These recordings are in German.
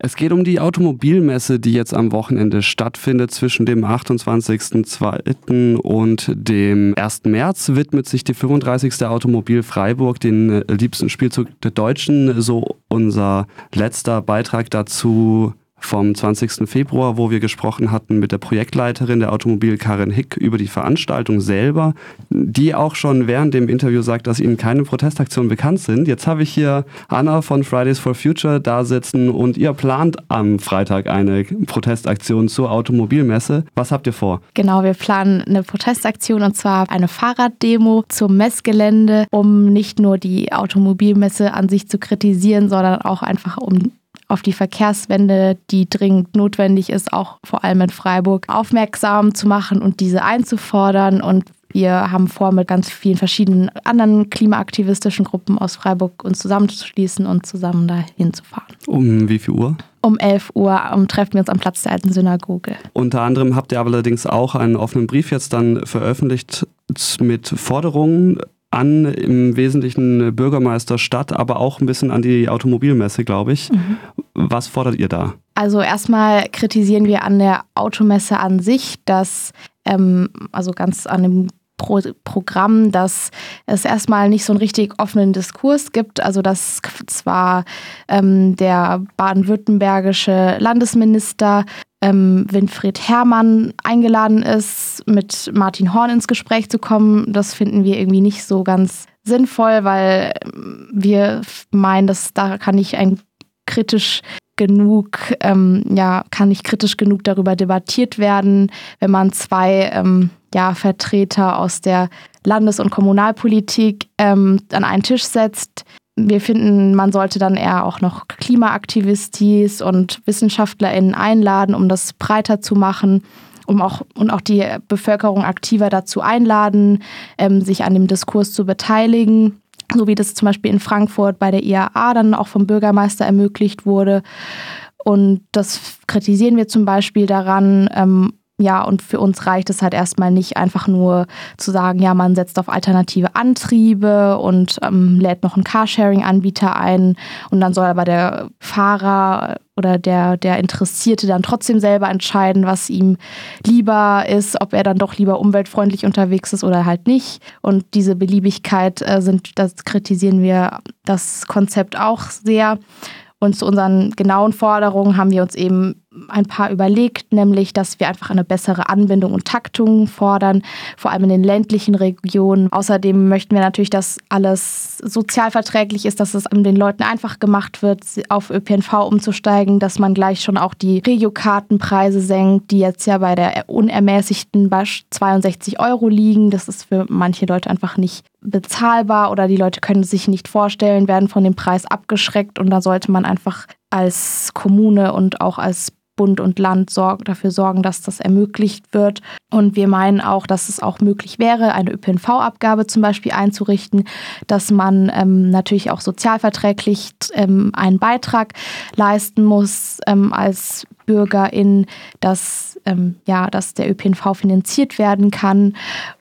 Es geht um die Automobilmesse, die jetzt am Wochenende stattfindet. Zwischen dem 28.02. und dem 1. März widmet sich die 35. Automobil Freiburg den äh, liebsten Spielzug der Deutschen. So unser letzter Beitrag dazu vom 20. Februar, wo wir gesprochen hatten mit der Projektleiterin der Automobil Karin Hick über die Veranstaltung selber, die auch schon während dem Interview sagt, dass ihnen keine Protestaktionen bekannt sind. Jetzt habe ich hier Anna von Fridays for Future da sitzen und ihr plant am Freitag eine Protestaktion zur Automobilmesse. Was habt ihr vor? Genau, wir planen eine Protestaktion und zwar eine Fahrraddemo zum Messgelände, um nicht nur die Automobilmesse an sich zu kritisieren, sondern auch einfach um auf die Verkehrswende, die dringend notwendig ist, auch vor allem in Freiburg, aufmerksam zu machen und diese einzufordern. Und wir haben vor, mit ganz vielen verschiedenen anderen klimaaktivistischen Gruppen aus Freiburg uns zusammenzuschließen und zusammen dahin zu fahren. Um wie viel Uhr? Um 11 Uhr um, treffen wir uns am Platz der alten Synagoge. Unter anderem habt ihr allerdings auch einen offenen Brief jetzt dann veröffentlicht mit Forderungen an im Wesentlichen Bürgermeister Stadt, aber auch ein bisschen an die Automobilmesse, glaube ich. Mhm. Was fordert ihr da? Also erstmal kritisieren wir an der Automesse an sich, dass ähm, also ganz an dem Pro Programm, dass es erstmal nicht so einen richtig offenen Diskurs gibt. Also dass zwar ähm, der baden-württembergische Landesminister ähm, Winfried Herrmann eingeladen ist, mit Martin Horn ins Gespräch zu kommen. Das finden wir irgendwie nicht so ganz sinnvoll, weil ähm, wir meinen, dass da kann nicht ein kritisch genug, ähm, ja, kann nicht kritisch genug darüber debattiert werden, wenn man zwei ähm, ja, Vertreter aus der Landes- und Kommunalpolitik ähm, an einen Tisch setzt, wir finden, man sollte dann eher auch noch Klimaaktivistis und WissenschaftlerInnen einladen, um das breiter zu machen, um auch und auch die Bevölkerung aktiver dazu einladen, ähm, sich an dem Diskurs zu beteiligen. So wie das zum Beispiel in Frankfurt bei der IAA dann auch vom Bürgermeister ermöglicht wurde. Und das kritisieren wir zum Beispiel daran, ähm, ja, und für uns reicht es halt erstmal nicht einfach nur zu sagen, ja, man setzt auf alternative Antriebe und ähm, lädt noch einen Carsharing-Anbieter ein und dann soll aber der Fahrer oder der, der Interessierte dann trotzdem selber entscheiden, was ihm lieber ist, ob er dann doch lieber umweltfreundlich unterwegs ist oder halt nicht. Und diese Beliebigkeit äh, sind, das kritisieren wir das Konzept auch sehr. Und zu unseren genauen Forderungen haben wir uns eben ein paar überlegt, nämlich, dass wir einfach eine bessere Anbindung und Taktung fordern, vor allem in den ländlichen Regionen. Außerdem möchten wir natürlich, dass alles sozialverträglich ist, dass es den Leuten einfach gemacht wird, auf ÖPNV umzusteigen, dass man gleich schon auch die Regiokartenpreise senkt, die jetzt ja bei der unermäßigten Basch 62 Euro liegen. Das ist für manche Leute einfach nicht bezahlbar oder die Leute können sich nicht vorstellen, werden von dem Preis abgeschreckt und da sollte man einfach als Kommune und auch als Bund und Land sorg dafür sorgen, dass das ermöglicht wird. Und wir meinen auch, dass es auch möglich wäre, eine ÖPNV-Abgabe zum Beispiel einzurichten, dass man ähm, natürlich auch sozialverträglich ähm, einen Beitrag leisten muss ähm, als Bürgerin, dass, ähm, ja, dass der ÖPNV finanziert werden kann.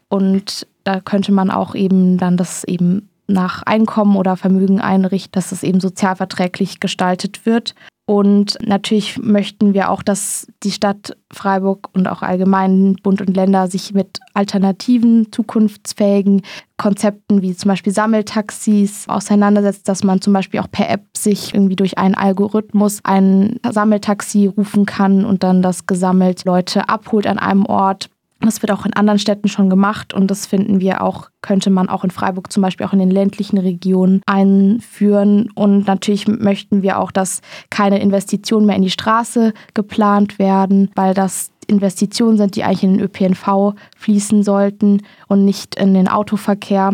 Und da könnte man auch eben dann das eben nach Einkommen oder Vermögen einrichten, dass es eben sozialverträglich gestaltet wird. Und natürlich möchten wir auch, dass die Stadt Freiburg und auch allgemein Bund und Länder sich mit alternativen, zukunftsfähigen Konzepten wie zum Beispiel Sammeltaxis auseinandersetzt, dass man zum Beispiel auch per App sich irgendwie durch einen Algorithmus ein Sammeltaxi rufen kann und dann das gesammelt Leute abholt an einem Ort das wird auch in anderen Städten schon gemacht und das finden wir auch, könnte man auch in Freiburg zum Beispiel auch in den ländlichen Regionen einführen. Und natürlich möchten wir auch, dass keine Investitionen mehr in die Straße geplant werden, weil das Investitionen sind, die eigentlich in den ÖPNV fließen sollten und nicht in den Autoverkehr.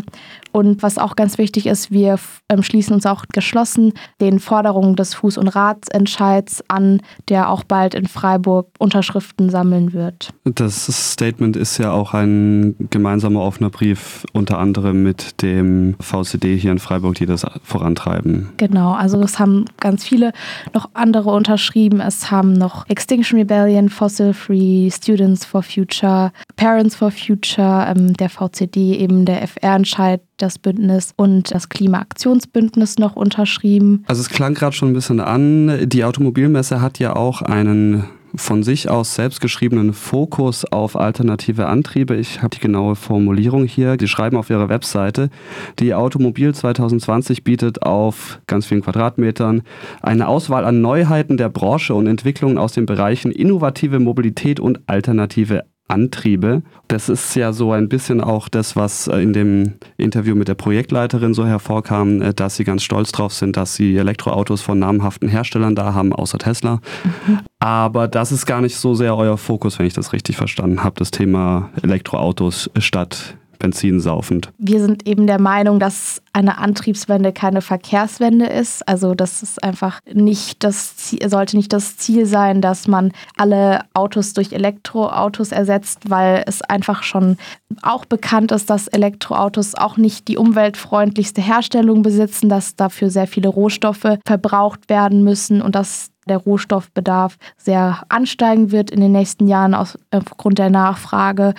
Und was auch ganz wichtig ist, wir ähm, schließen uns auch geschlossen den Forderungen des Fuß- und Ratsentscheids an, der auch bald in Freiburg Unterschriften sammeln wird. Das Statement ist ja auch ein gemeinsamer offener Brief, unter anderem mit dem VCD hier in Freiburg, die das vorantreiben. Genau, also es haben ganz viele noch andere unterschrieben. Es haben noch Extinction Rebellion, Fossil Free, wie Students for Future, Parents for Future, ähm, der VCD, eben der FR-Entscheid, das Bündnis und das Klimaaktionsbündnis noch unterschrieben. Also es klang gerade schon ein bisschen an, die Automobilmesse hat ja auch einen von sich aus selbstgeschriebenen Fokus auf alternative Antriebe. Ich habe die genaue Formulierung hier. Die schreiben auf ihrer Webseite, die Automobil 2020 bietet auf ganz vielen Quadratmetern eine Auswahl an Neuheiten der Branche und Entwicklungen aus den Bereichen innovative Mobilität und alternative Antriebe. Das ist ja so ein bisschen auch das, was äh, in dem Interview mit der Projektleiterin so hervorkam, äh, dass sie ganz stolz drauf sind, dass sie Elektroautos von namhaften Herstellern da haben, außer Tesla. Mhm. Aber das ist gar nicht so sehr euer Fokus, wenn ich das richtig verstanden habe, das Thema Elektroautos statt Benzin saufend. Wir sind eben der Meinung, dass eine Antriebswende keine Verkehrswende ist. Also das ist einfach nicht das Ziel, sollte nicht das Ziel sein, dass man alle Autos durch Elektroautos ersetzt, weil es einfach schon auch bekannt ist, dass Elektroautos auch nicht die umweltfreundlichste Herstellung besitzen, dass dafür sehr viele Rohstoffe verbraucht werden müssen und dass der Rohstoffbedarf sehr ansteigen wird in den nächsten Jahren aufgrund der Nachfrage.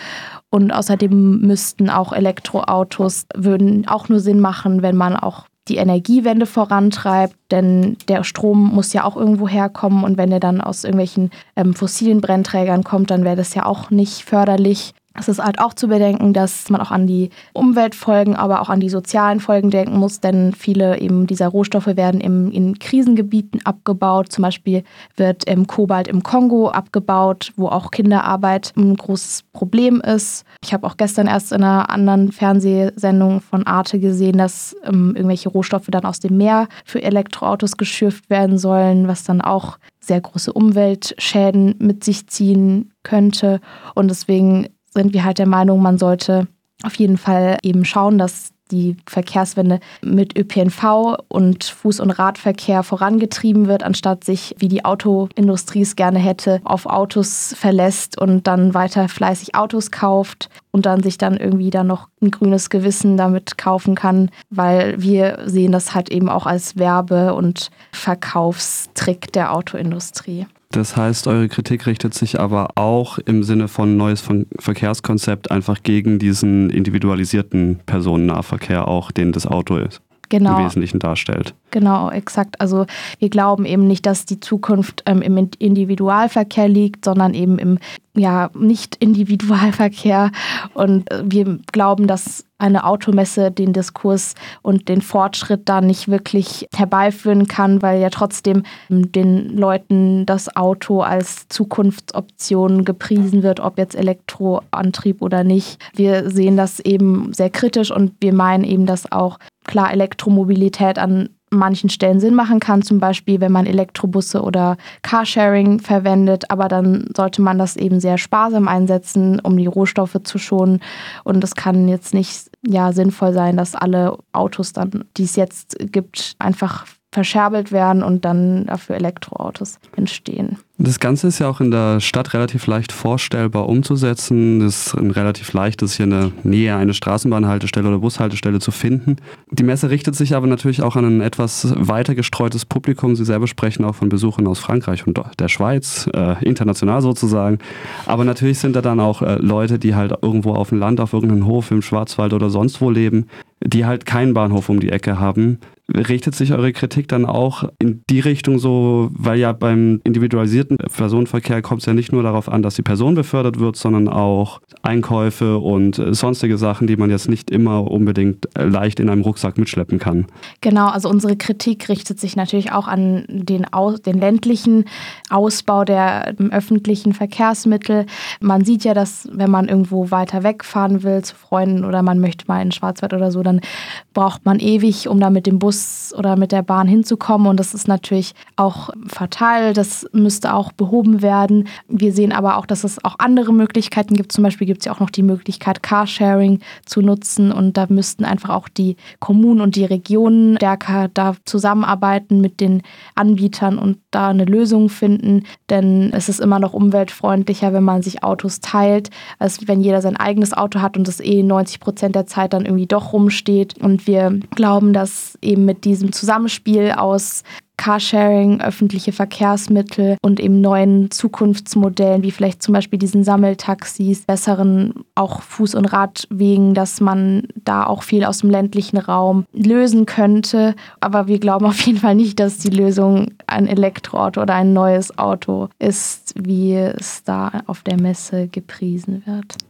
Und außerdem müssten auch Elektroautos, würden auch nur Sinn machen, wenn man auch die Energiewende vorantreibt, denn der Strom muss ja auch irgendwo herkommen und wenn er dann aus irgendwelchen ähm, fossilen Brennträgern kommt, dann wäre das ja auch nicht förderlich. Es ist halt auch zu bedenken, dass man auch an die Umweltfolgen, aber auch an die sozialen Folgen denken muss, denn viele eben dieser Rohstoffe werden im, in Krisengebieten abgebaut. Zum Beispiel wird im Kobalt im Kongo abgebaut, wo auch Kinderarbeit ein großes Problem ist. Ich habe auch gestern erst in einer anderen Fernsehsendung von Arte gesehen, dass ähm, irgendwelche Rohstoffe dann aus dem Meer für Elektroautos geschürft werden sollen, was dann auch sehr große Umweltschäden mit sich ziehen könnte. Und deswegen sind wir halt der Meinung, man sollte auf jeden Fall eben schauen, dass die Verkehrswende mit ÖPNV und Fuß- und Radverkehr vorangetrieben wird, anstatt sich, wie die Autoindustrie es gerne hätte, auf Autos verlässt und dann weiter fleißig Autos kauft und dann sich dann irgendwie dann noch ein grünes Gewissen damit kaufen kann, weil wir sehen das halt eben auch als Werbe- und Verkaufstrick der Autoindustrie. Das heißt, eure Kritik richtet sich aber auch im Sinne von neues Verkehrskonzept einfach gegen diesen individualisierten Personennahverkehr, auch den das Auto ist. Genau. im Wesentlichen darstellt. Genau, exakt. Also wir glauben eben nicht, dass die Zukunft ähm, im Individualverkehr liegt, sondern eben im ja, Nicht-Individualverkehr. Und äh, wir glauben, dass eine Automesse den Diskurs und den Fortschritt da nicht wirklich herbeiführen kann, weil ja trotzdem ähm, den Leuten das Auto als Zukunftsoption gepriesen wird, ob jetzt Elektroantrieb oder nicht. Wir sehen das eben sehr kritisch und wir meinen eben, dass auch klar Elektromobilität an manchen Stellen Sinn machen kann, zum Beispiel wenn man Elektrobusse oder Carsharing verwendet, aber dann sollte man das eben sehr sparsam einsetzen, um die Rohstoffe zu schonen. Und es kann jetzt nicht ja, sinnvoll sein, dass alle Autos dann, die es jetzt gibt, einfach verscherbelt werden und dann dafür Elektroautos entstehen. Das Ganze ist ja auch in der Stadt relativ leicht vorstellbar umzusetzen. Es ist relativ leicht, das hier in der Nähe eine Straßenbahnhaltestelle oder Bushaltestelle zu finden. Die Messe richtet sich aber natürlich auch an ein etwas weiter gestreutes Publikum. Sie selber sprechen auch von Besuchern aus Frankreich und der Schweiz, äh, international sozusagen. Aber natürlich sind da dann auch äh, Leute, die halt irgendwo auf dem Land, auf irgendeinem Hof im Schwarzwald oder sonst wo leben, die halt keinen Bahnhof um die Ecke haben. Richtet sich eure Kritik dann auch in die Richtung so, weil ja beim individualisierten Personenverkehr kommt es ja nicht nur darauf an, dass die Person befördert wird, sondern auch Einkäufe und sonstige Sachen, die man jetzt nicht immer unbedingt leicht in einem Rucksack mitschleppen kann. Genau, also unsere Kritik richtet sich natürlich auch an den, Aus den ländlichen Ausbau der öffentlichen Verkehrsmittel. Man sieht ja, dass wenn man irgendwo weiter wegfahren will zu Freunden oder man möchte mal in Schwarzwald oder so, dann braucht man ewig, um da mit dem Bus oder mit der Bahn hinzukommen. Und das ist natürlich auch fatal. Das müsste auch behoben werden. Wir sehen aber auch, dass es auch andere Möglichkeiten gibt. Zum Beispiel gibt es ja auch noch die Möglichkeit, Carsharing zu nutzen. Und da müssten einfach auch die Kommunen und die Regionen stärker da zusammenarbeiten mit den Anbietern und da eine Lösung finden. Denn es ist immer noch umweltfreundlicher, wenn man sich Autos teilt, als wenn jeder sein eigenes Auto hat und das eh 90 Prozent der Zeit dann irgendwie doch rumsteht. Und wir glauben, dass mit diesem Zusammenspiel aus Carsharing, öffentliche Verkehrsmittel und eben neuen Zukunftsmodellen, wie vielleicht zum Beispiel diesen Sammeltaxis, besseren auch Fuß- und Radwegen, dass man da auch viel aus dem ländlichen Raum lösen könnte. Aber wir glauben auf jeden Fall nicht, dass die Lösung ein Elektroauto oder ein neues Auto ist, wie es da auf der Messe gepriesen wird.